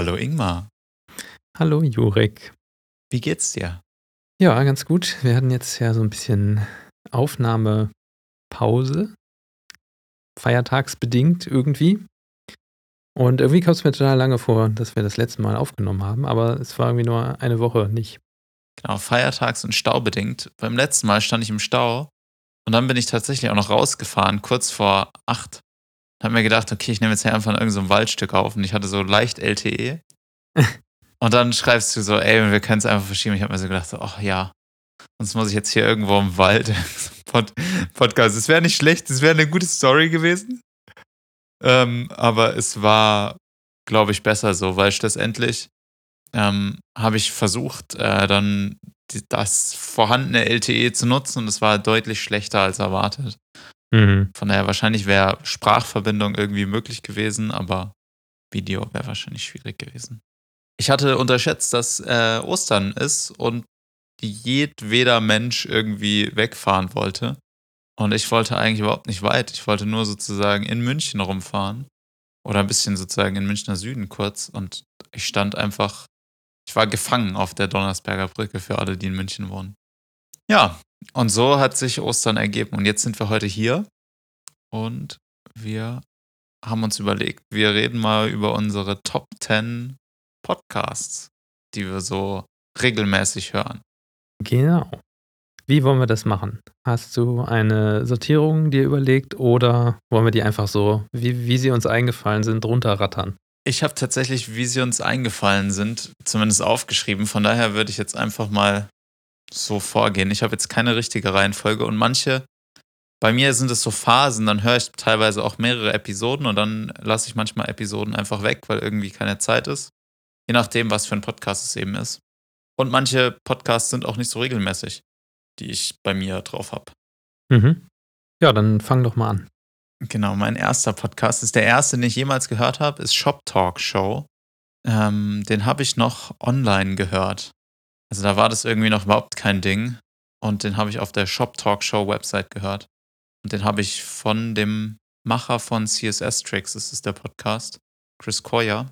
Hallo Ingmar. Hallo Jurek. Wie geht's dir? Ja, ganz gut. Wir hatten jetzt ja so ein bisschen Aufnahmepause. Feiertagsbedingt irgendwie. Und irgendwie kam es mir total lange vor, dass wir das letzte Mal aufgenommen haben, aber es war irgendwie nur eine Woche nicht. Genau, feiertags- und staubedingt. Beim letzten Mal stand ich im Stau und dann bin ich tatsächlich auch noch rausgefahren, kurz vor acht. Hab mir gedacht, okay, ich nehme jetzt hier einfach irgendein so Waldstück auf und ich hatte so leicht LTE. und dann schreibst du so, ey, wir können es einfach verschieben. Ich habe mir so gedacht, ach ja, sonst muss ich jetzt hier irgendwo im Wald Pod Podcast. Es wäre nicht schlecht, es wäre eine gute Story gewesen. Ähm, aber es war, glaube ich, besser so, weil schlussendlich ähm, habe ich versucht, äh, dann die, das vorhandene LTE zu nutzen und es war deutlich schlechter als erwartet. Mhm. Von daher wahrscheinlich wäre Sprachverbindung irgendwie möglich gewesen, aber Video wäre wahrscheinlich schwierig gewesen. Ich hatte unterschätzt, dass äh, Ostern ist und jedweder Mensch irgendwie wegfahren wollte. Und ich wollte eigentlich überhaupt nicht weit. Ich wollte nur sozusagen in München rumfahren. Oder ein bisschen sozusagen in Münchner Süden kurz. Und ich stand einfach, ich war gefangen auf der Donnersberger Brücke für alle, die in München wohnen. Ja, und so hat sich Ostern ergeben. Und jetzt sind wir heute hier und wir haben uns überlegt, wir reden mal über unsere Top 10 Podcasts, die wir so regelmäßig hören. Genau. Wie wollen wir das machen? Hast du eine Sortierung dir überlegt oder wollen wir die einfach so, wie, wie sie uns eingefallen sind, runterrattern? Ich habe tatsächlich, wie sie uns eingefallen sind, zumindest aufgeschrieben. Von daher würde ich jetzt einfach mal so vorgehen. Ich habe jetzt keine richtige Reihenfolge und manche, bei mir sind es so Phasen, dann höre ich teilweise auch mehrere Episoden und dann lasse ich manchmal Episoden einfach weg, weil irgendwie keine Zeit ist. Je nachdem, was für ein Podcast es eben ist. Und manche Podcasts sind auch nicht so regelmäßig, die ich bei mir drauf habe. Mhm. Ja, dann fang doch mal an. Genau, mein erster Podcast ist der erste, den ich jemals gehört habe, ist Shop Talk Show. Ähm, den habe ich noch online gehört. Also da war das irgendwie noch überhaupt kein Ding. Und den habe ich auf der Shop Talk Show Website gehört. Und den habe ich von dem Macher von CSS Tricks, das ist der Podcast, Chris Coyer.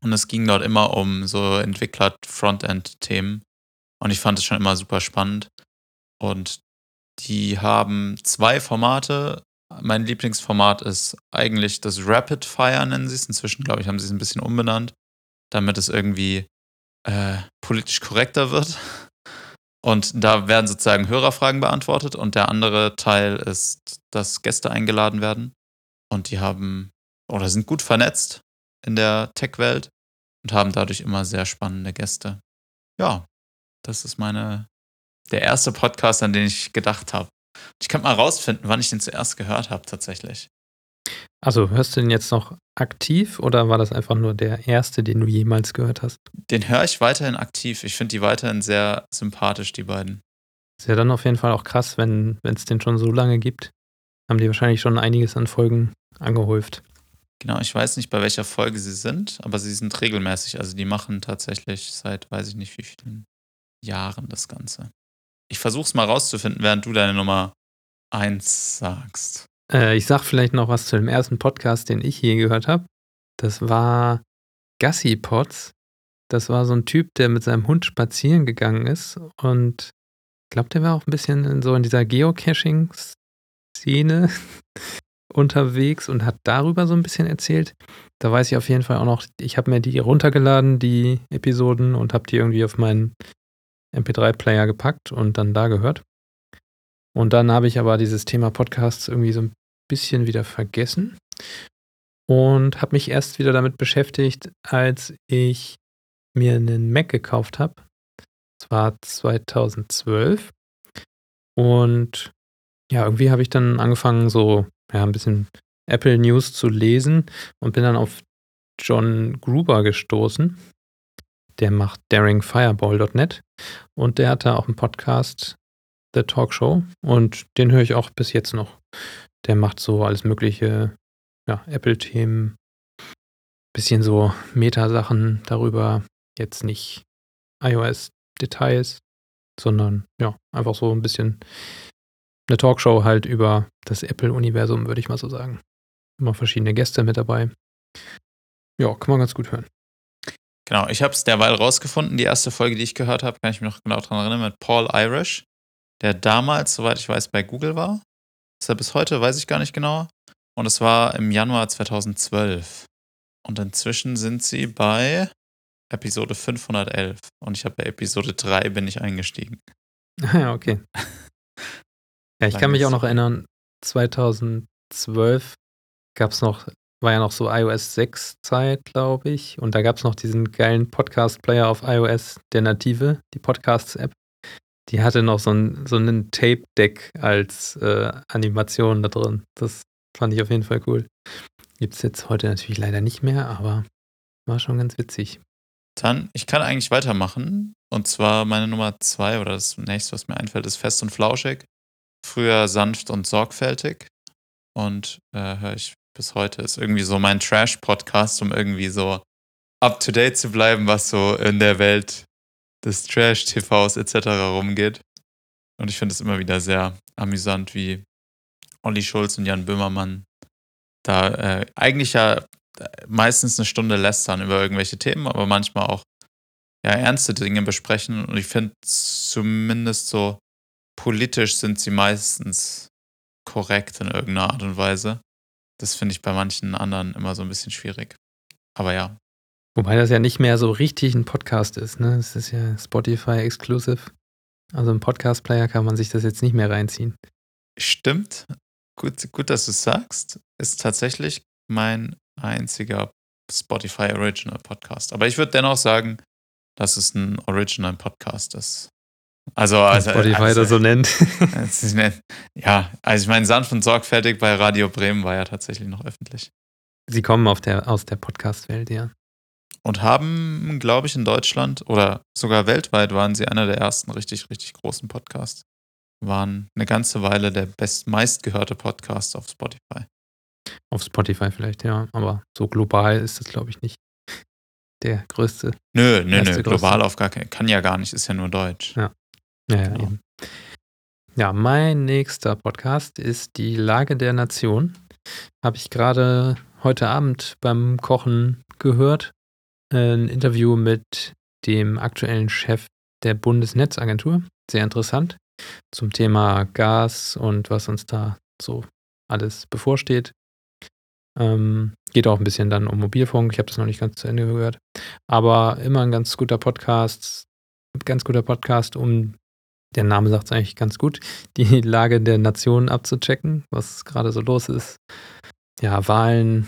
Und es ging dort immer um so Entwickler-Frontend-Themen. Und ich fand es schon immer super spannend. Und die haben zwei Formate. Mein Lieblingsformat ist eigentlich das Rapid Fire, nennen sie es. Inzwischen, glaube ich, haben sie es ein bisschen umbenannt, damit es irgendwie äh, politisch korrekter wird. Und da werden sozusagen Hörerfragen beantwortet und der andere Teil ist, dass Gäste eingeladen werden. Und die haben oder sind gut vernetzt in der Tech-Welt und haben dadurch immer sehr spannende Gäste. Ja, das ist meine, der erste Podcast, an den ich gedacht habe. Ich kann mal rausfinden, wann ich den zuerst gehört habe, tatsächlich. Also hörst du den jetzt noch aktiv oder war das einfach nur der erste, den du jemals gehört hast? Den höre ich weiterhin aktiv. Ich finde die weiterhin sehr sympathisch, die beiden. Ist ja dann auf jeden Fall auch krass, wenn es den schon so lange gibt. Haben die wahrscheinlich schon einiges an Folgen angehäuft. Genau, ich weiß nicht, bei welcher Folge sie sind, aber sie sind regelmäßig. Also die machen tatsächlich seit weiß ich nicht wie vielen Jahren das Ganze. Ich versuche es mal rauszufinden, während du deine Nummer 1 sagst. Äh, ich sag vielleicht noch was zu dem ersten Podcast, den ich je gehört habe. Das war Gassi Potts. Das war so ein Typ, der mit seinem Hund spazieren gegangen ist und ich glaube, der war auch ein bisschen in so in dieser Geocaching-Szene unterwegs und hat darüber so ein bisschen erzählt. Da weiß ich auf jeden Fall auch noch, ich habe mir die runtergeladen, die Episoden, und habe die irgendwie auf meinen MP3-Player gepackt und dann da gehört. Und dann habe ich aber dieses Thema Podcasts irgendwie so ein bisschen wieder vergessen und habe mich erst wieder damit beschäftigt, als ich mir einen Mac gekauft habe. Das war 2012. Und ja, irgendwie habe ich dann angefangen, so ja, ein bisschen Apple News zu lesen und bin dann auf John Gruber gestoßen. Der macht daringfireball.net und der hat da auch einen Podcast, The Talk Show, und den höre ich auch bis jetzt noch. Der macht so alles mögliche, ja, Apple-Themen, bisschen so Meta-Sachen darüber, jetzt nicht iOS-Details, sondern ja, einfach so ein bisschen eine Talkshow halt über das Apple-Universum, würde ich mal so sagen. Immer verschiedene Gäste mit dabei. Ja, kann man ganz gut hören. Genau, ich habe es derweil rausgefunden. Die erste Folge, die ich gehört habe, kann ich mich noch genau daran erinnern, mit Paul Irish, der damals, soweit ich weiß, bei Google war. Ist er bis heute, weiß ich gar nicht genau. Und es war im Januar 2012. Und inzwischen sind sie bei Episode 511. Und ich habe bei Episode 3 bin ich eingestiegen. Ja, okay. Ja, ich kann mich auch noch erinnern, 2012 gab es noch, war ja noch so iOS 6 Zeit, glaube ich. Und da gab es noch diesen geilen Podcast-Player auf iOS, der native, die Podcasts-App. Die hatte noch so, ein, so einen Tape-Deck als äh, Animation da drin. Das fand ich auf jeden Fall cool. Gibt es jetzt heute natürlich leider nicht mehr, aber war schon ganz witzig. Dann, ich kann eigentlich weitermachen. Und zwar meine Nummer zwei oder das nächste, was mir einfällt, ist Fest und Flauschig. Früher sanft und sorgfältig. Und äh, höre ich bis heute. Ist irgendwie so mein Trash-Podcast, um irgendwie so up to date zu bleiben, was so in der Welt des Trash-TVs etc. rumgeht. Und ich finde es immer wieder sehr amüsant, wie Olli Schulz und Jan Böhmermann da äh, eigentlich ja äh, meistens eine Stunde lästern über irgendwelche Themen, aber manchmal auch ja, ernste Dinge besprechen. Und ich finde zumindest so politisch sind sie meistens korrekt in irgendeiner Art und Weise. Das finde ich bei manchen anderen immer so ein bisschen schwierig. Aber ja. Wobei das ja nicht mehr so richtig ein Podcast ist, ne? Es ist ja Spotify exclusive. Also im Podcast-Player kann man sich das jetzt nicht mehr reinziehen. Stimmt. Gut, gut, dass du es sagst. Ist tatsächlich mein einziger Spotify Original Podcast. Aber ich würde dennoch sagen, dass es ein Original Podcast ist. Also, also Spotify also, das so nennt. ja, also ich meine, sanft und sorgfältig bei Radio Bremen war ja tatsächlich noch öffentlich. Sie kommen der, aus der Podcast-Welt, ja. Und haben, glaube ich, in Deutschland oder sogar weltweit waren sie einer der ersten richtig, richtig großen Podcasts. Waren eine ganze Weile der best meistgehörte Podcast auf Spotify. Auf Spotify vielleicht, ja, aber so global ist das, glaube ich, nicht der größte. Nö, nö, nö, global auf gar keinen, kann ja gar nicht, ist ja nur Deutsch. Ja. Ja, ja, genau. ja, mein nächster Podcast ist Die Lage der Nation. Habe ich gerade heute Abend beim Kochen gehört. Ein Interview mit dem aktuellen Chef der Bundesnetzagentur. Sehr interessant. Zum Thema Gas und was uns da so alles bevorsteht. Ähm, geht auch ein bisschen dann um Mobilfunk. Ich habe das noch nicht ganz zu Ende gehört. Aber immer ein ganz guter Podcast. Ganz guter Podcast, um der Name sagt es eigentlich ganz gut, die Lage der Nation abzuchecken, was gerade so los ist. Ja, Wahlen,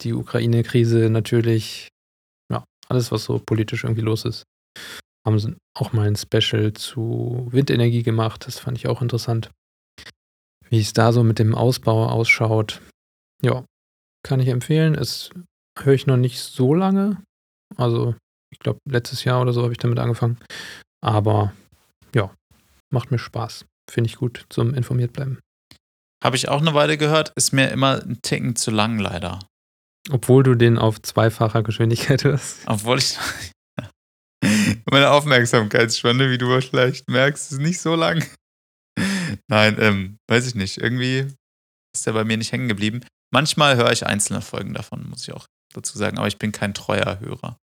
die Ukraine-Krise natürlich, alles, was so politisch irgendwie los ist. Haben sie auch mal ein Special zu Windenergie gemacht, das fand ich auch interessant. Wie es da so mit dem Ausbau ausschaut. Ja, kann ich empfehlen. Es höre ich noch nicht so lange. Also, ich glaube, letztes Jahr oder so habe ich damit angefangen. Aber ja, macht mir Spaß. Finde ich gut zum informiert bleiben. Habe ich auch eine Weile gehört, ist mir immer ein Ticken zu lang, leider. Obwohl du den auf zweifacher Geschwindigkeit hörst. Obwohl ich. Meine Aufmerksamkeitsspanne, wie du vielleicht merkst, ist nicht so lang. Nein, ähm, weiß ich nicht. Irgendwie ist der bei mir nicht hängen geblieben. Manchmal höre ich einzelne Folgen davon, muss ich auch dazu sagen, aber ich bin kein treuer Hörer.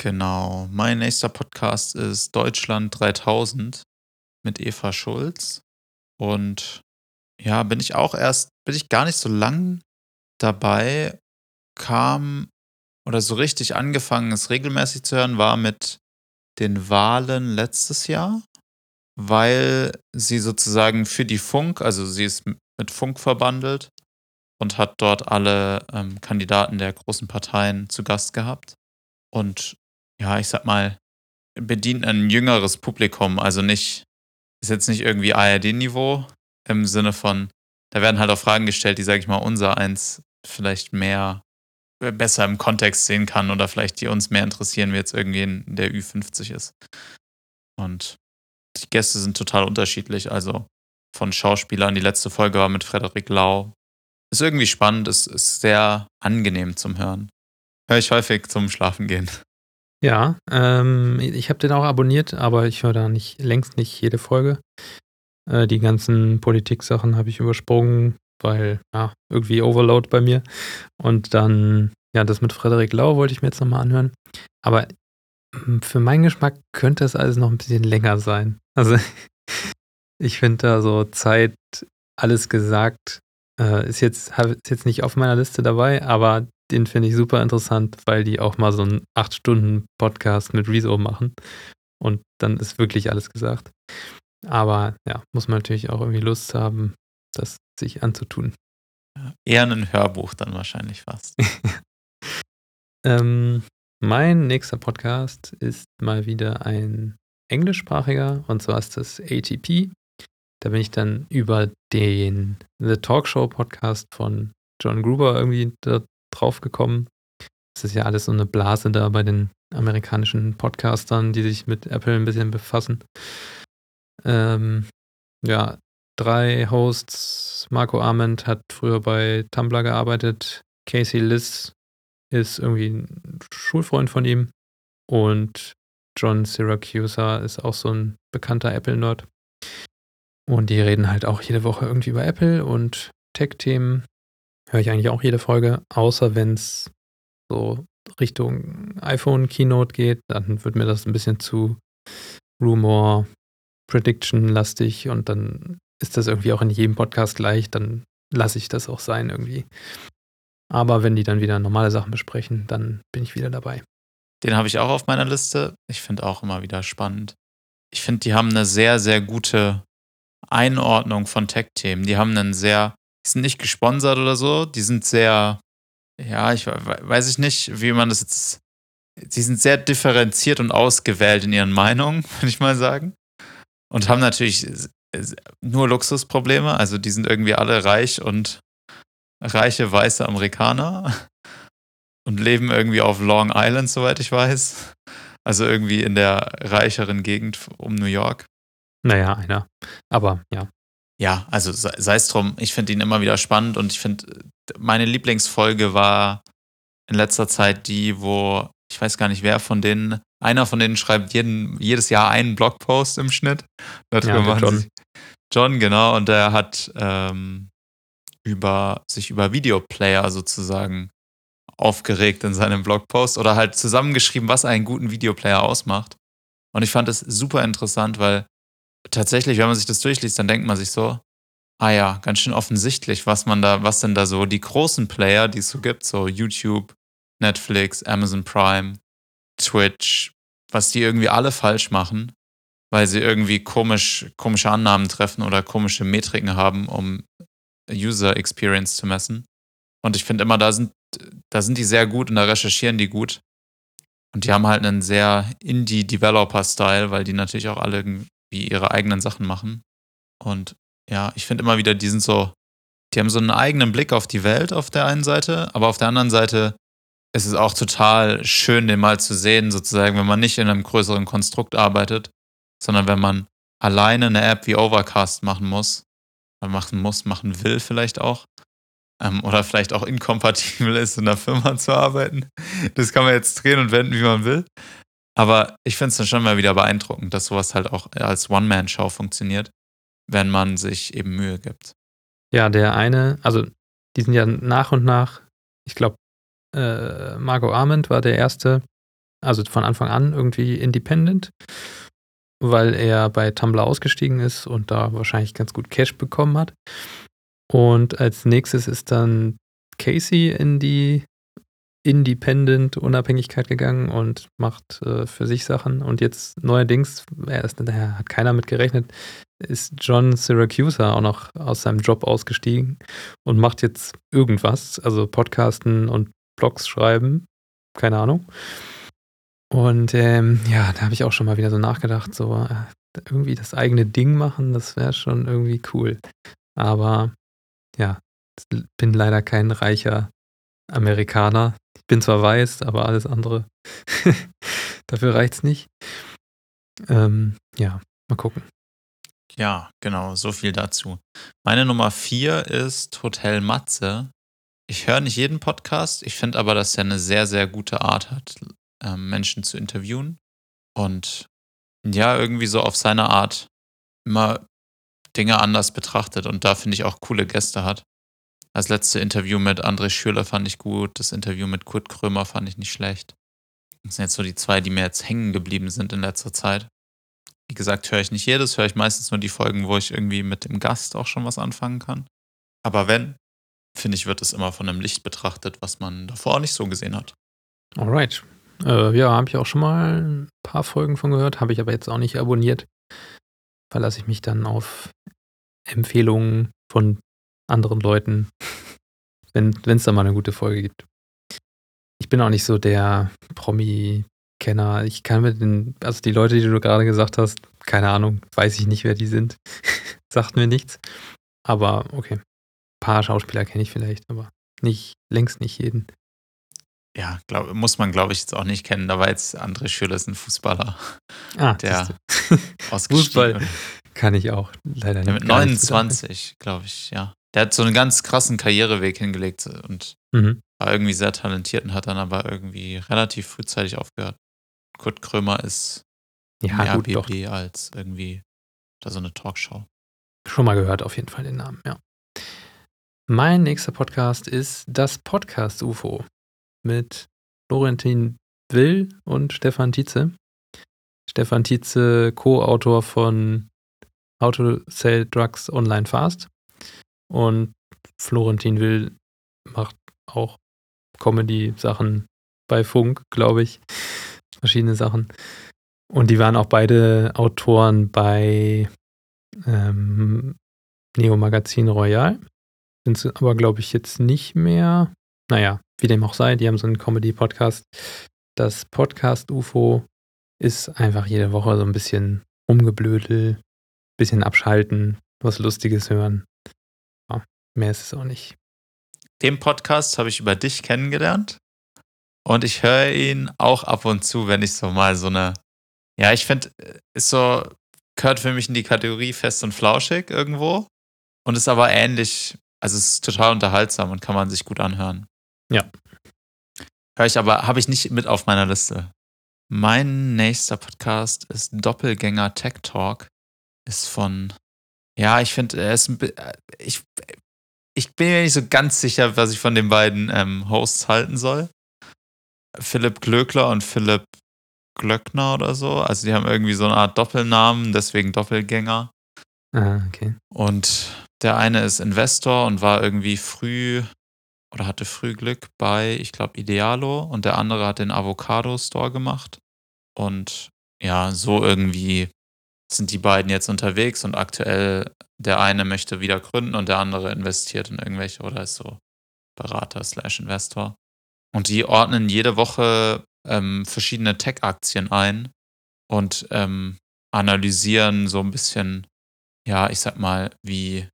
Genau. Mein nächster Podcast ist Deutschland 3000 mit Eva Schulz. Und ja, bin ich auch erst, bin ich gar nicht so lang dabei, kam oder so richtig angefangen, es regelmäßig zu hören, war mit den Wahlen letztes Jahr, weil sie sozusagen für die Funk, also sie ist mit Funk verbandelt und hat dort alle ähm, Kandidaten der großen Parteien zu Gast gehabt. Und ja, ich sag mal, bedient ein jüngeres Publikum, also nicht ist jetzt nicht irgendwie ARD-Niveau im Sinne von, da werden halt auch Fragen gestellt, die, sage ich mal, unser eins vielleicht mehr besser im Kontext sehen kann oder vielleicht die uns mehr interessieren, wie jetzt irgendwie in der Ü50 ist. Und die Gäste sind total unterschiedlich, also von Schauspielern. Die letzte Folge war mit Frederik Lau. Ist irgendwie spannend, ist, ist sehr angenehm zum Hören. Höre ich häufig zum Schlafen gehen. Ja, ähm, ich habe den auch abonniert, aber ich höre da nicht längst nicht jede Folge. Äh, die ganzen Politik-Sachen habe ich übersprungen, weil ja, irgendwie Overload bei mir. Und dann, ja, das mit Frederik Lau wollte ich mir jetzt nochmal anhören. Aber Hm, für meinen Geschmack könnte es alles noch ein bisschen länger sein. Also ich finde da so Zeit, alles gesagt, äh, ist, jetzt, ist jetzt nicht auf meiner Liste dabei, aber den finde ich super interessant, weil die auch mal so einen 8-Stunden-Podcast mit Rezo machen. Und dann ist wirklich alles gesagt. Aber ja, muss man natürlich auch irgendwie Lust haben, das sich anzutun. Eher ein Hörbuch dann wahrscheinlich fast. ähm, mein nächster Podcast ist mal wieder ein englischsprachiger und zwar ist das ATP. Da bin ich dann über den The Talkshow Podcast von John Gruber irgendwie da drauf gekommen. Das ist ja alles so eine Blase da bei den amerikanischen Podcastern, die sich mit Apple ein bisschen befassen. Ähm, ja, drei Hosts. Marco Arment hat früher bei Tumblr gearbeitet. Casey Liss ist irgendwie ein Schulfreund von ihm. Und John Syracuse ist auch so ein bekannter Apple-Nerd. Und die reden halt auch jede Woche irgendwie über Apple und Tech-Themen. Höre ich eigentlich auch jede Folge, außer wenn es so Richtung iPhone-Keynote geht, dann wird mir das ein bisschen zu Rumor, Prediction-lastig und dann ist das irgendwie auch in jedem Podcast gleich, dann lasse ich das auch sein irgendwie. Aber wenn die dann wieder normale Sachen besprechen, dann bin ich wieder dabei. Den habe ich auch auf meiner Liste. Ich finde auch immer wieder spannend. Ich finde, die haben eine sehr, sehr gute Einordnung von Tech-Themen. Die haben einen sehr, die sind nicht gesponsert oder so, die sind sehr, ja, ich weiß ich nicht, wie man das jetzt, sie sind sehr differenziert und ausgewählt in ihren Meinungen, würde ich mal sagen. Und haben natürlich nur Luxusprobleme. Also die sind irgendwie alle reich und reiche weiße Amerikaner und leben irgendwie auf Long Island, soweit ich weiß. Also irgendwie in der reicheren Gegend um New York. Naja, einer. Aber ja. Ja, also sei es drum, ich finde ihn immer wieder spannend und ich finde, meine Lieblingsfolge war in letzter Zeit die, wo, ich weiß gar nicht, wer von denen, einer von denen schreibt jeden, jedes Jahr einen Blogpost im Schnitt. Darüber ja, John. John, genau, und der hat ähm, über, sich über Videoplayer sozusagen aufgeregt in seinem Blogpost oder halt zusammengeschrieben, was einen guten Videoplayer ausmacht. Und ich fand es super interessant, weil tatsächlich, wenn man sich das durchliest, dann denkt man sich so, ah ja, ganz schön offensichtlich, was man da, was denn da so die großen Player, die es so gibt, so YouTube, Netflix, Amazon Prime, Twitch, was die irgendwie alle falsch machen, weil sie irgendwie komisch, komische Annahmen treffen oder komische Metriken haben, um User Experience zu messen. Und ich finde immer, da sind, da sind die sehr gut und da recherchieren die gut. Und die haben halt einen sehr Indie-Developer-Style, weil die natürlich auch alle wie ihre eigenen Sachen machen. Und ja, ich finde immer wieder, die sind so, die haben so einen eigenen Blick auf die Welt auf der einen Seite, aber auf der anderen Seite ist es auch total schön, den mal zu sehen, sozusagen, wenn man nicht in einem größeren Konstrukt arbeitet, sondern wenn man alleine eine App wie Overcast machen muss, machen muss, machen will vielleicht auch, ähm, oder vielleicht auch inkompatibel ist, in der Firma zu arbeiten. Das kann man jetzt drehen und wenden, wie man will. Aber ich finde es dann schon mal wieder beeindruckend, dass sowas halt auch als One-Man-Show funktioniert, wenn man sich eben Mühe gibt. Ja, der eine, also die sind ja nach und nach, ich glaube, äh, Margot Arment war der erste, also von Anfang an irgendwie independent, weil er bei Tumblr ausgestiegen ist und da wahrscheinlich ganz gut Cash bekommen hat. Und als nächstes ist dann Casey in die Independent Unabhängigkeit gegangen und macht äh, für sich Sachen. Und jetzt neuerdings, er ist, daher hat keiner mit gerechnet, ist John Syracuse auch noch aus seinem Job ausgestiegen und macht jetzt irgendwas, also Podcasten und Blogs schreiben, keine Ahnung. Und ähm, ja, da habe ich auch schon mal wieder so nachgedacht, so äh, irgendwie das eigene Ding machen, das wäre schon irgendwie cool. Aber ja, bin leider kein reicher Amerikaner. Ich bin zwar weiß, aber alles andere, dafür reicht es nicht. Ähm, ja, mal gucken. Ja, genau, so viel dazu. Meine Nummer vier ist Hotel Matze. Ich höre nicht jeden Podcast, ich finde aber, dass er eine sehr, sehr gute Art hat, ähm, Menschen zu interviewen. Und ja, irgendwie so auf seine Art immer Dinge anders betrachtet und da finde ich auch coole Gäste hat. Das letzte Interview mit André Schürler fand ich gut. Das Interview mit Kurt Krömer fand ich nicht schlecht. Das sind jetzt so die zwei, die mir jetzt hängen geblieben sind in letzter Zeit. Wie gesagt, höre ich nicht jedes, höre ich meistens nur die Folgen, wo ich irgendwie mit dem Gast auch schon was anfangen kann. Aber wenn, finde ich, wird es immer von einem Licht betrachtet, was man davor nicht so gesehen hat. Alright. Äh, ja, habe ich auch schon mal ein paar Folgen von gehört, habe ich aber jetzt auch nicht abonniert. Verlasse ich mich dann auf Empfehlungen von anderen Leuten, wenn es da mal eine gute Folge gibt. Ich bin auch nicht so der Promi-Kenner. Ich kann mit den, also die Leute, die du gerade gesagt hast, keine Ahnung, weiß ich nicht, wer die sind. Sagt mir nichts. Aber okay. Ein paar Schauspieler kenne ich vielleicht, aber nicht, längst nicht jeden. Ja, glaub, muss man, glaube ich, jetzt auch nicht kennen. Da war jetzt André Schürrle, ist ein Fußballer. Ah, der Fußball kann ich auch leider nicht. Mit 29, glaube ich, ja. Der hat so einen ganz krassen Karriereweg hingelegt und mhm. war irgendwie sehr talentiert und hat dann aber irgendwie relativ frühzeitig aufgehört. Kurt Krömer ist ja, mehr gut, BB doch. als irgendwie da so eine Talkshow. Schon mal gehört, auf jeden Fall den Namen, ja. Mein nächster Podcast ist das Podcast UFO mit Florentin Will und Stefan Tietze. Stefan Tietze, Co-Autor von How to Sell Drugs Online Fast. Und Florentin Will macht auch Comedy-Sachen bei Funk, glaube ich. Verschiedene Sachen. Und die waren auch beide Autoren bei ähm, Neo Magazin Royal. Sind sie aber, glaube ich, jetzt nicht mehr. Naja, wie dem auch sei, die haben so einen Comedy-Podcast. Das Podcast UFO ist einfach jede Woche so ein bisschen rumgeblödel, bisschen abschalten, was Lustiges hören. Ja, mehr ist es auch nicht. Den Podcast habe ich über dich kennengelernt und ich höre ihn auch ab und zu, wenn ich so mal so eine, ja, ich finde, ist so, gehört für mich in die Kategorie fest und flauschig irgendwo und ist aber ähnlich, also es ist total unterhaltsam und kann man sich gut anhören. Ja. Hör ich aber, habe ich nicht mit auf meiner Liste. Mein nächster Podcast ist Doppelgänger Tech Talk. Ist von, ja, ich finde, er ist ein äh, ich, ich bin mir nicht so ganz sicher, was ich von den beiden ähm, Hosts halten soll. Philipp Glöckler und Philipp Glöckner oder so. Also die haben irgendwie so eine Art Doppelnamen, deswegen Doppelgänger. Ah, okay. Und der eine ist Investor und war irgendwie früh oder hatte früh Glück bei, ich glaube, Idealo und der andere hat den Avocado Store gemacht. Und ja, so irgendwie sind die beiden jetzt unterwegs und aktuell der eine möchte wieder gründen und der andere investiert in irgendwelche oder ist so Berater slash Investor. Und die ordnen jede Woche ähm, verschiedene Tech-Aktien ein und ähm, analysieren so ein bisschen, ja, ich sag mal, wie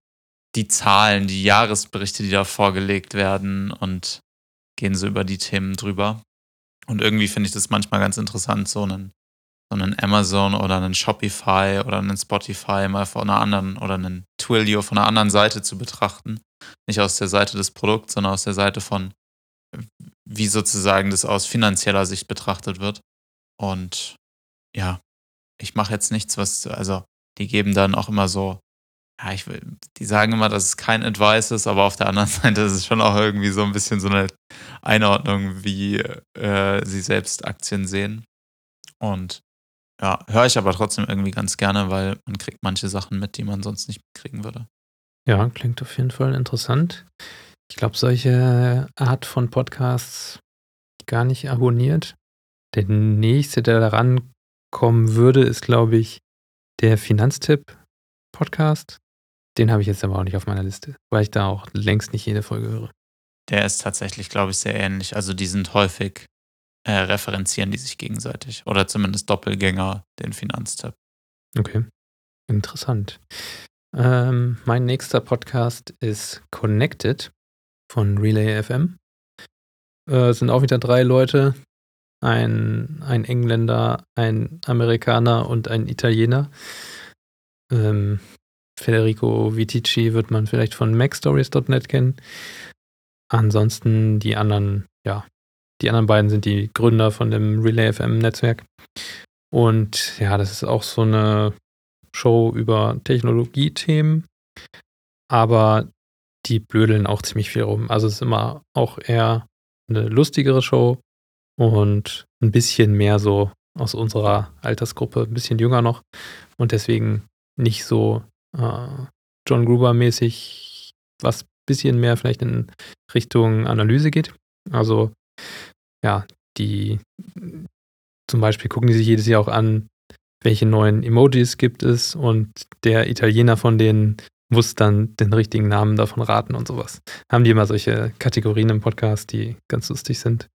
die Zahlen, die Jahresberichte, die da vorgelegt werden und gehen so über die Themen drüber. Und irgendwie finde ich das manchmal ganz interessant, so einen, so einen Amazon oder einen Shopify oder einen Spotify mal von einer anderen oder einen Twilio von einer anderen Seite zu betrachten. Nicht aus der Seite des Produkts, sondern aus der Seite von, wie sozusagen das aus finanzieller Sicht betrachtet wird. Und ja, ich mache jetzt nichts, was, also die geben dann auch immer so ja, ich will, die sagen immer, dass es kein Advice ist, aber auf der anderen Seite ist es schon auch irgendwie so ein bisschen so eine Einordnung, wie äh, sie selbst Aktien sehen. Und ja, höre ich aber trotzdem irgendwie ganz gerne, weil man kriegt manche Sachen mit, die man sonst nicht kriegen würde. Ja, klingt auf jeden Fall interessant. Ich glaube, solche Art von Podcasts gar nicht abonniert. Der nächste, der da rankommen würde, ist, glaube ich, der Finanztipp-Podcast. Den habe ich jetzt aber auch nicht auf meiner Liste, weil ich da auch längst nicht jede Folge höre. Der ist tatsächlich, glaube ich, sehr ähnlich. Also die sind häufig, äh, referenzieren die sich gegenseitig. Oder zumindest Doppelgänger, den Finanztipp. Okay, interessant. Ähm, mein nächster Podcast ist Connected von Relay FM. Äh, sind auch wieder drei Leute. Ein, ein Engländer, ein Amerikaner und ein Italiener. Ähm, Federico Vitici wird man vielleicht von MacStories.net kennen. Ansonsten die anderen, ja, die anderen beiden sind die Gründer von dem Relay FM Netzwerk. Und ja, das ist auch so eine Show über Technologiethemen. Aber die blödeln auch ziemlich viel rum. Also es ist immer auch eher eine lustigere Show, und ein bisschen mehr so aus unserer Altersgruppe, ein bisschen jünger noch und deswegen nicht so äh, John Gruber-mäßig, was ein bisschen mehr vielleicht in Richtung Analyse geht. Also ja, die zum Beispiel gucken die sich jedes Jahr auch an, welche neuen Emojis gibt es und der Italiener von denen muss dann den richtigen Namen davon raten und sowas. Haben die immer solche Kategorien im Podcast, die ganz lustig sind.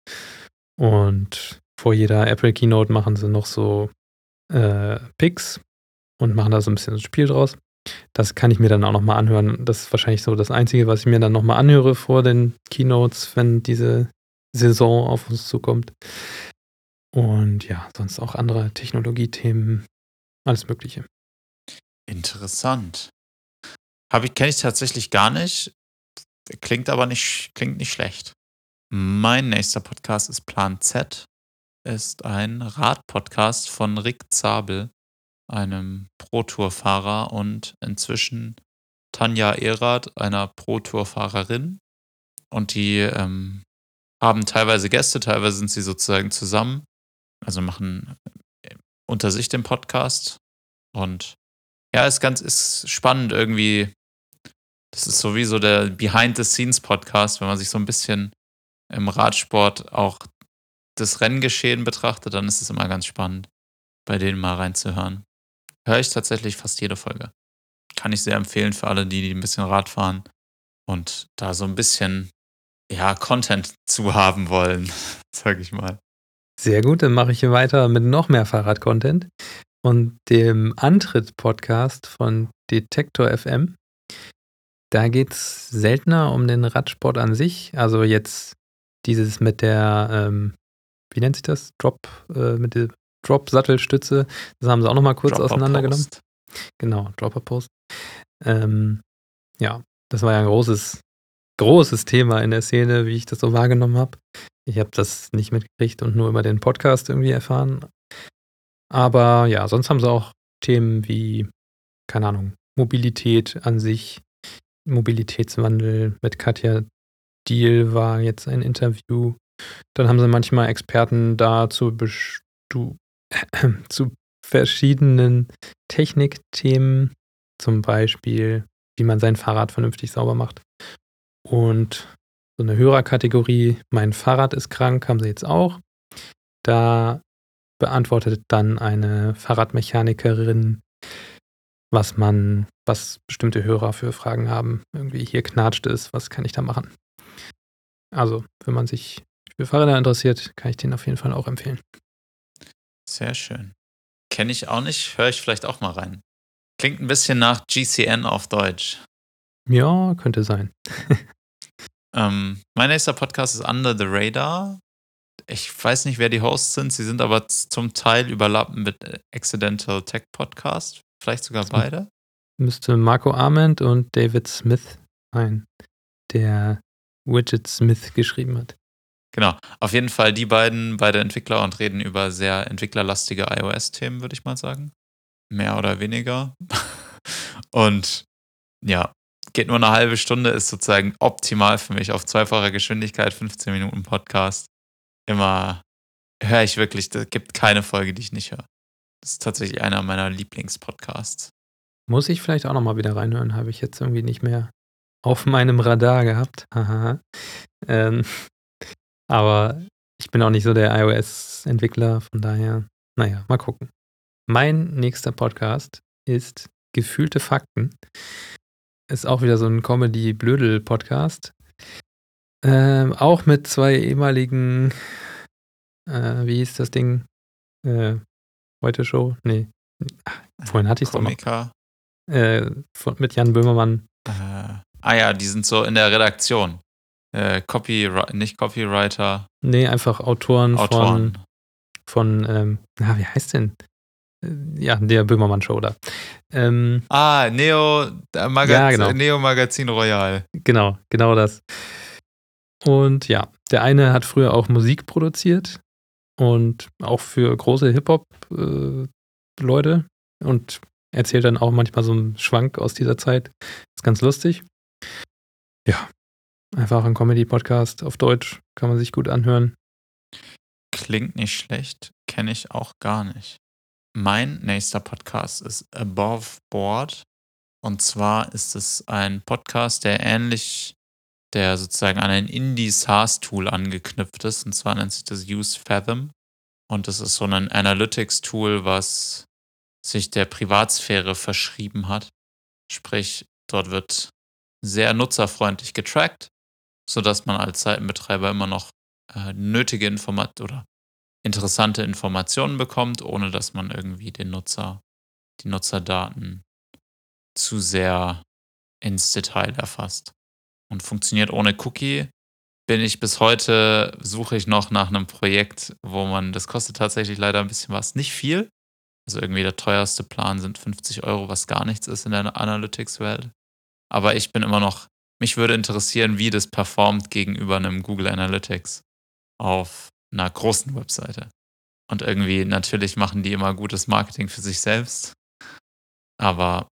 Und vor jeder Apple Keynote machen sie noch so äh, Picks und machen da so ein bisschen ein Spiel draus. Das kann ich mir dann auch nochmal anhören. Das ist wahrscheinlich so das Einzige, was ich mir dann nochmal anhöre vor den Keynotes, wenn diese Saison auf uns zukommt. Und ja, sonst auch andere Technologiethemen, alles Mögliche. Interessant. Habe ich, kenne ich tatsächlich gar nicht. Klingt aber nicht, klingt nicht schlecht. Mein nächster Podcast ist Plan Z. Ist ein Radpodcast von Rick Zabel, einem Pro-Tour-Fahrer und inzwischen Tanja Erath, einer Pro-Tour-Fahrerin. Und die ähm, haben teilweise Gäste, teilweise sind sie sozusagen zusammen also machen äh, unter sich den Podcast. Und ja, ist ganz, ist spannend irgendwie. Das ist sowieso der Behind-the-Scenes-Podcast, wenn man sich so ein bisschen im Radsport auch das Renngeschehen betrachtet, dann ist es immer ganz spannend, bei denen mal reinzuhören. Höre ich tatsächlich fast jede Folge. Kann ich sehr empfehlen für alle, die, die ein bisschen Rad fahren und da so ein bisschen, ja, Content zu haben wollen, sag ich mal. Sehr gut, dann mache ich hier weiter mit noch mehr Fahrrad-Content und dem Antritt-Podcast von Detektor FM. Da geht es seltener um den Radsport an sich. Also jetzt dieses mit der, ähm, wie nennt sich das? Drop, äh, mit der Drop-Sattelstütze. Das haben sie auch nochmal kurz Dropper auseinandergenommen. Post. Genau, Dropper-Post. Ähm, ja, das war ja ein großes, großes Thema in der Szene, wie ich das so wahrgenommen habe. Ich habe das nicht mitgekriegt und nur über den Podcast irgendwie erfahren. Aber ja, sonst haben sie auch Themen wie, keine Ahnung, Mobilität an sich, Mobilitätswandel. Mit Katja Deal war jetzt ein Interview. Dann haben sie manchmal Experten da zu, zu verschiedenen Technikthemen, zum Beispiel, wie man sein Fahrrad vernünftig sauber macht. Und so eine Hörerkategorie, mein Fahrrad ist krank, haben sie jetzt auch. Da beantwortet dann eine Fahrradmechanikerin, was man, was bestimmte Hörer für Fragen haben. Irgendwie hier knatscht es, was kann ich da machen? Also, wenn man sich für Fahrräder interessiert, kann ich den auf jeden Fall auch empfehlen. Sehr schön. Kenne ich auch nicht, höre ich vielleicht auch mal rein. Klingt ein bisschen nach GCN auf Deutsch. Ja, könnte sein. Ähm, mein nächster Podcast ist Under the Radar. Ich weiß nicht, wer die Hosts sind. Sie sind aber zum Teil überlappen mit äh, Accidental Tech Podcast. Vielleicht sogar beide. Müsste Marco Arment und David Smith sein, der Widget Smith geschrieben hat. Genau, auf jeden Fall die beiden, beide Entwickler und reden über sehr entwicklerlastige iOS-Themen, würde ich mal sagen. Mehr oder weniger. und ja, geht nur eine halbe Stunde, ist sozusagen optimal für mich auf zweifacher Geschwindigkeit, 15 Minuten Podcast. Immer höre ich wirklich, es gibt keine Folge, die ich nicht höre. Das ist tatsächlich einer meiner Lieblingspodcasts. Muss ich vielleicht auch nochmal wieder reinhören, habe ich jetzt irgendwie nicht mehr auf meinem Radar gehabt. Haha. ähm, aber ich bin auch nicht so der iOS-Entwickler, von daher, naja, mal gucken. Mein nächster Podcast ist Gefühlte Fakten ist auch wieder so ein Comedy-Blödel-Podcast. Ähm, auch mit zwei ehemaligen, äh, wie hieß das Ding? Äh, Heute Show? Nee. Ach, vorhin hatte ich es doch noch. Äh, von, mit Jan Böhmermann. Äh, ah ja, die sind so in der Redaktion. Äh, Copy, nicht Copywriter. Nee, einfach Autoren, Autoren. von, von ähm, na, wie heißt denn? ja, der Böhmermann-Show da. Ähm, ah, Neo, Magaz ja, genau. Neo Magazin Royal. Genau, genau das. Und ja, der eine hat früher auch Musik produziert und auch für große Hip-Hop-Leute äh, und erzählt dann auch manchmal so einen Schwank aus dieser Zeit. Ist ganz lustig. Ja, einfach ein Comedy-Podcast auf Deutsch, kann man sich gut anhören. Klingt nicht schlecht, kenne ich auch gar nicht. Mein nächster Podcast ist Above Board. Und zwar ist es ein Podcast, der ähnlich, der sozusagen an ein Indie-SaaS-Tool angeknüpft ist. Und zwar nennt sich das Use Fathom. Und das ist so ein Analytics-Tool, was sich der Privatsphäre verschrieben hat. Sprich, dort wird sehr nutzerfreundlich getrackt, sodass man als Seitenbetreiber immer noch äh, nötige Informationen oder interessante Informationen bekommt, ohne dass man irgendwie den Nutzer, die Nutzerdaten zu sehr ins Detail erfasst. Und funktioniert ohne Cookie. Bin ich bis heute, suche ich noch nach einem Projekt, wo man, das kostet tatsächlich leider ein bisschen was, nicht viel. Also irgendwie der teuerste Plan sind 50 Euro, was gar nichts ist in der Analytics-Welt. Aber ich bin immer noch, mich würde interessieren, wie das performt gegenüber einem Google Analytics auf einer großen Webseite. Und irgendwie, natürlich machen die immer gutes Marketing für sich selbst. Aber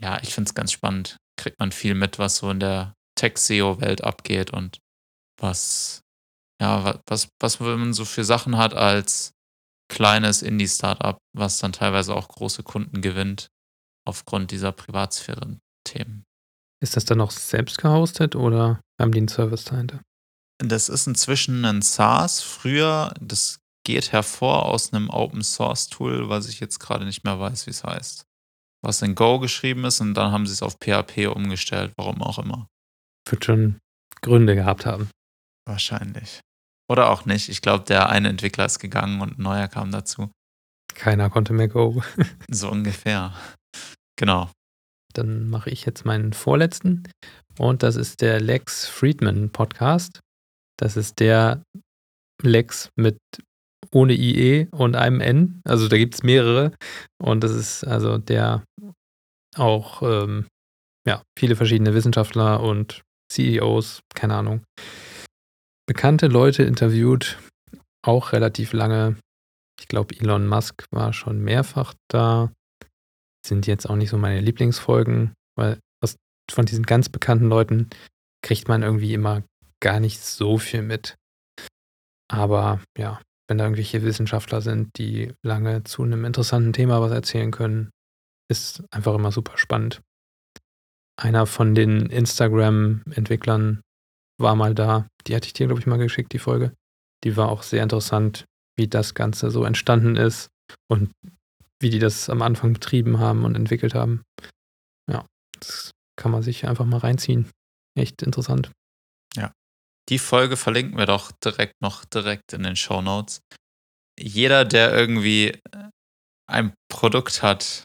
ja, ich finde es ganz spannend. Kriegt man viel mit, was so in der Tech-SEO-Welt abgeht und was, ja, was, was man so für Sachen hat als kleines Indie-Startup, was dann teilweise auch große Kunden gewinnt aufgrund dieser Privatsphären-Themen. Ist das dann noch selbst gehostet oder haben die einen Service dahinter? Das ist inzwischen ein SaaS. Früher, das geht hervor aus einem Open Source Tool, was ich jetzt gerade nicht mehr weiß, wie es heißt. Was in Go geschrieben ist und dann haben sie es auf PHP umgestellt, warum auch immer. Wird schon Gründe gehabt haben. Wahrscheinlich. Oder auch nicht. Ich glaube, der eine Entwickler ist gegangen und ein neuer kam dazu. Keiner konnte mehr Go. so ungefähr. Genau. Dann mache ich jetzt meinen vorletzten. Und das ist der Lex Friedman Podcast. Das ist der Lex mit ohne IE und einem N. Also da gibt es mehrere. Und das ist also der auch ähm, ja, viele verschiedene Wissenschaftler und CEOs, keine Ahnung, bekannte Leute interviewt, auch relativ lange. Ich glaube, Elon Musk war schon mehrfach da. Sind jetzt auch nicht so meine Lieblingsfolgen, weil aus, von diesen ganz bekannten Leuten kriegt man irgendwie immer gar nicht so viel mit. Aber ja, wenn da irgendwelche Wissenschaftler sind, die lange zu einem interessanten Thema was erzählen können, ist einfach immer super spannend. Einer von den Instagram-Entwicklern war mal da. Die hatte ich dir, glaube ich, mal geschickt, die Folge. Die war auch sehr interessant, wie das Ganze so entstanden ist und wie die das am Anfang betrieben haben und entwickelt haben. Ja, das kann man sich einfach mal reinziehen. Echt interessant. Ja. Die Folge verlinken wir doch direkt noch direkt in den Show Notes. Jeder, der irgendwie ein Produkt hat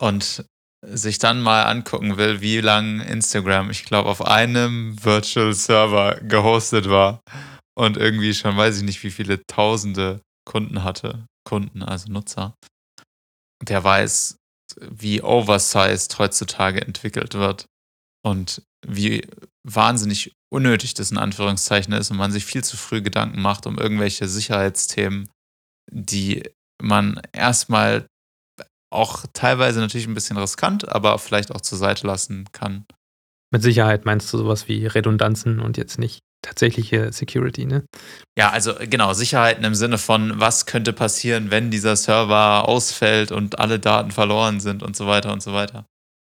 und sich dann mal angucken will, wie lang Instagram, ich glaube, auf einem Virtual Server gehostet war und irgendwie schon weiß ich nicht, wie viele tausende Kunden hatte, Kunden, also Nutzer, der weiß, wie oversized heutzutage entwickelt wird und wie wahnsinnig unnötig das in Anführungszeichen ist und man sich viel zu früh Gedanken macht um irgendwelche Sicherheitsthemen, die man erstmal auch teilweise natürlich ein bisschen riskant, aber vielleicht auch zur Seite lassen kann. Mit Sicherheit meinst du sowas wie Redundanzen und jetzt nicht tatsächliche Security, ne? Ja, also genau, Sicherheiten im Sinne von, was könnte passieren, wenn dieser Server ausfällt und alle Daten verloren sind und so weiter und so weiter.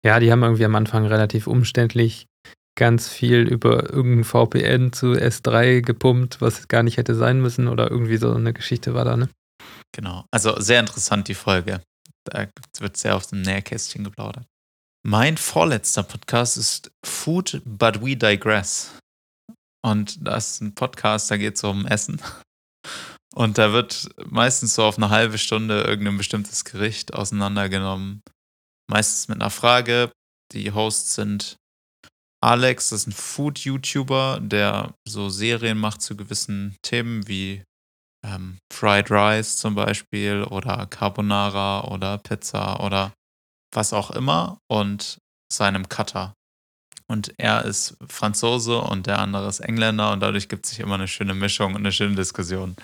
Ja, die haben irgendwie am Anfang relativ umständlich ganz viel über irgendein VPN zu S3 gepumpt, was gar nicht hätte sein müssen oder irgendwie so eine Geschichte war da, ne? Genau, also sehr interessant die Folge. Da wird sehr auf dem Nähkästchen geplaudert. Mein vorletzter Podcast ist Food But We Digress. Und das ist ein Podcast, da geht es um Essen. Und da wird meistens so auf eine halbe Stunde irgendein bestimmtes Gericht auseinandergenommen. Meistens mit einer Frage. Die Hosts sind Alex, das ist ein Food-YouTuber, der so Serien macht zu gewissen Themen wie ähm, Fried Rice zum Beispiel oder Carbonara oder Pizza oder was auch immer und seinem Cutter. Und er ist Franzose und der andere ist Engländer und dadurch gibt es sich immer eine schöne Mischung und eine schöne Diskussion.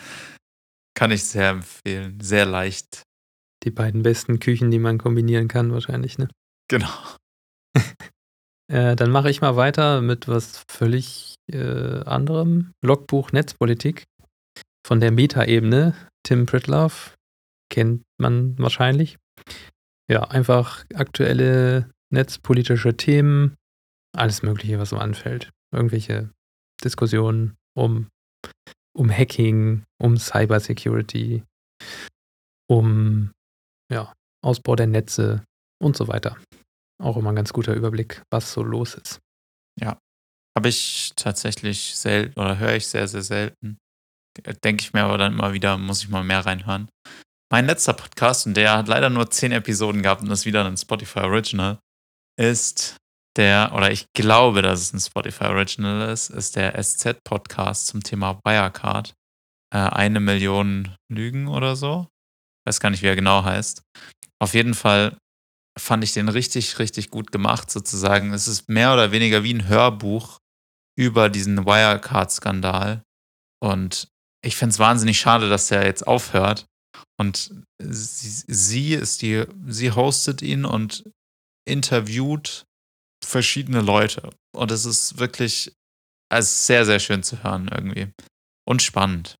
Kann ich sehr empfehlen. Sehr leicht. Die beiden besten Küchen, die man kombinieren kann, wahrscheinlich, ne? Genau. äh, dann mache ich mal weiter mit was völlig äh, anderem. Logbuch Netzpolitik. von der Meta-Ebene. Tim Pritlove kennt man wahrscheinlich. Ja, einfach aktuelle netzpolitische Themen, alles Mögliche, was so anfällt. Irgendwelche Diskussionen um, um Hacking, um Cybersecurity, um ja, Ausbau der Netze und so weiter. Auch immer ein ganz guter Überblick, was so los ist. Ja, habe ich tatsächlich selten oder höre ich sehr, sehr selten. Denke ich mir aber dann immer wieder, muss ich mal mehr reinhören. Mein letzter Podcast, und der hat leider nur zehn Episoden gehabt und ist wieder ein Spotify Original, ist der, oder ich glaube, dass es ein Spotify Original ist, ist der SZ-Podcast zum Thema Wirecard. Äh, eine Million Lügen oder so. Weiß gar nicht, wie er genau heißt. Auf jeden Fall fand ich den richtig, richtig gut gemacht, sozusagen. Es ist mehr oder weniger wie ein Hörbuch über diesen Wirecard-Skandal. Und ich finde es wahnsinnig schade, dass der jetzt aufhört. Und sie, sie ist die, sie hostet ihn und interviewt verschiedene Leute. Und es ist wirklich also sehr, sehr schön zu hören irgendwie. Und spannend.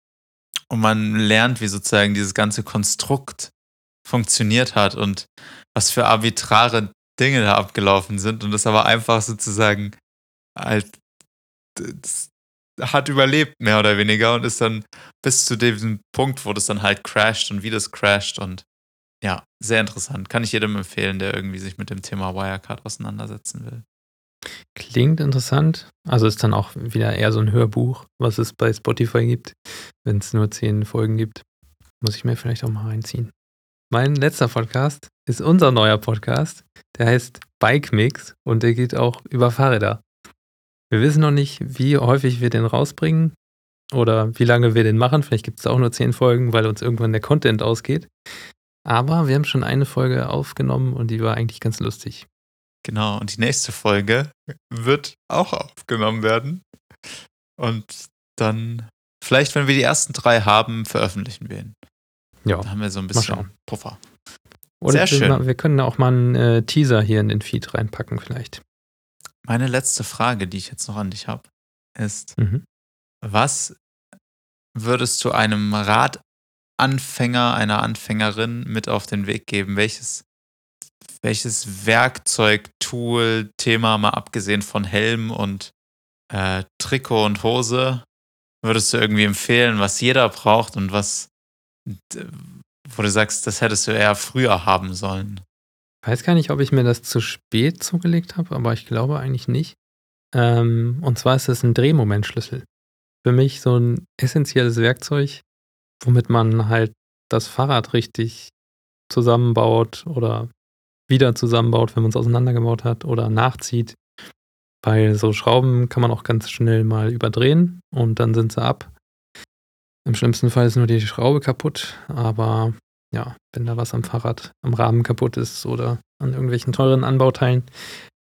Und man lernt, wie sozusagen dieses ganze Konstrukt funktioniert hat und was für arbitrare Dinge da abgelaufen sind. Und das aber einfach sozusagen halt hat überlebt, mehr oder weniger, und ist dann bis zu diesem Punkt, wo das dann halt crasht und wie das crasht. Und ja, sehr interessant. Kann ich jedem empfehlen, der irgendwie sich mit dem Thema Wirecard auseinandersetzen will. Klingt interessant. Also ist dann auch wieder eher so ein Hörbuch, was es bei Spotify gibt, wenn es nur zehn Folgen gibt. Muss ich mir vielleicht auch mal reinziehen. Mein letzter Podcast ist unser neuer Podcast. Der heißt Bike Mix und der geht auch über Fahrräder. Wir wissen noch nicht, wie häufig wir den rausbringen oder wie lange wir den machen. Vielleicht gibt es auch nur zehn Folgen, weil uns irgendwann der Content ausgeht. Aber wir haben schon eine Folge aufgenommen und die war eigentlich ganz lustig. Genau, und die nächste Folge wird auch aufgenommen werden. Und dann, vielleicht, wenn wir die ersten drei haben, veröffentlichen wir ihn. Ja. Dann haben wir so ein bisschen Puffer. Oder Sehr schön. Wir können auch mal einen äh, Teaser hier in den Feed reinpacken, vielleicht. Meine letzte Frage, die ich jetzt noch an dich habe, ist: mhm. Was würdest du einem Radanfänger, einer Anfängerin mit auf den Weg geben? Welches welches Werkzeug, Tool, Thema, mal abgesehen von Helm und äh, Trikot und Hose, würdest du irgendwie empfehlen, was jeder braucht und was, wo du sagst, das hättest du eher früher haben sollen? Ich weiß gar nicht, ob ich mir das zu spät zugelegt habe, aber ich glaube eigentlich nicht. Ähm, und zwar ist es ein Drehmomentschlüssel. Für mich so ein essentielles Werkzeug, womit man halt das Fahrrad richtig zusammenbaut oder wieder zusammenbaut, wenn man es auseinandergebaut hat oder nachzieht. Bei so Schrauben kann man auch ganz schnell mal überdrehen und dann sind sie ab. Im schlimmsten Fall ist nur die Schraube kaputt, aber ja, wenn da was am Fahrrad, am Rahmen kaputt ist oder an irgendwelchen teuren Anbauteilen,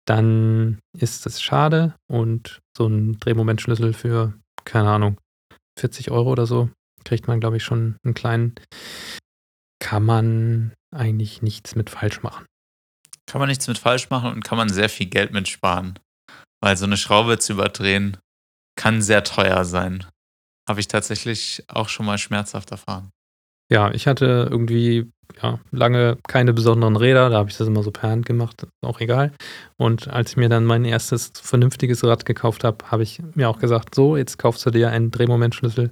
dann ist das schade und so ein Drehmomentschlüssel für, keine Ahnung, 40 Euro oder so, kriegt man, glaube ich, schon einen kleinen. Kann man eigentlich nichts mit falsch machen. Kann man nichts mit falsch machen und kann man sehr viel Geld mit sparen. Weil so eine Schraube zu überdrehen kann sehr teuer sein. Habe ich tatsächlich auch schon mal schmerzhaft erfahren. Ja, ich hatte irgendwie ja, lange keine besonderen Räder, da habe ich das immer so per Hand gemacht, auch egal. Und als ich mir dann mein erstes vernünftiges Rad gekauft habe, habe ich mir auch gesagt, so, jetzt kaufst du dir einen Drehmomentschlüssel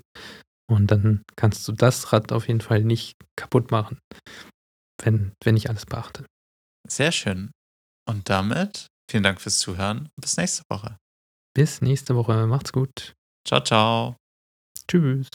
und dann kannst du das Rad auf jeden Fall nicht kaputt machen, wenn, wenn ich alles beachte. Sehr schön. Und damit vielen Dank fürs Zuhören. Bis nächste Woche. Bis nächste Woche. Macht's gut. Ciao, ciao. Tschüss.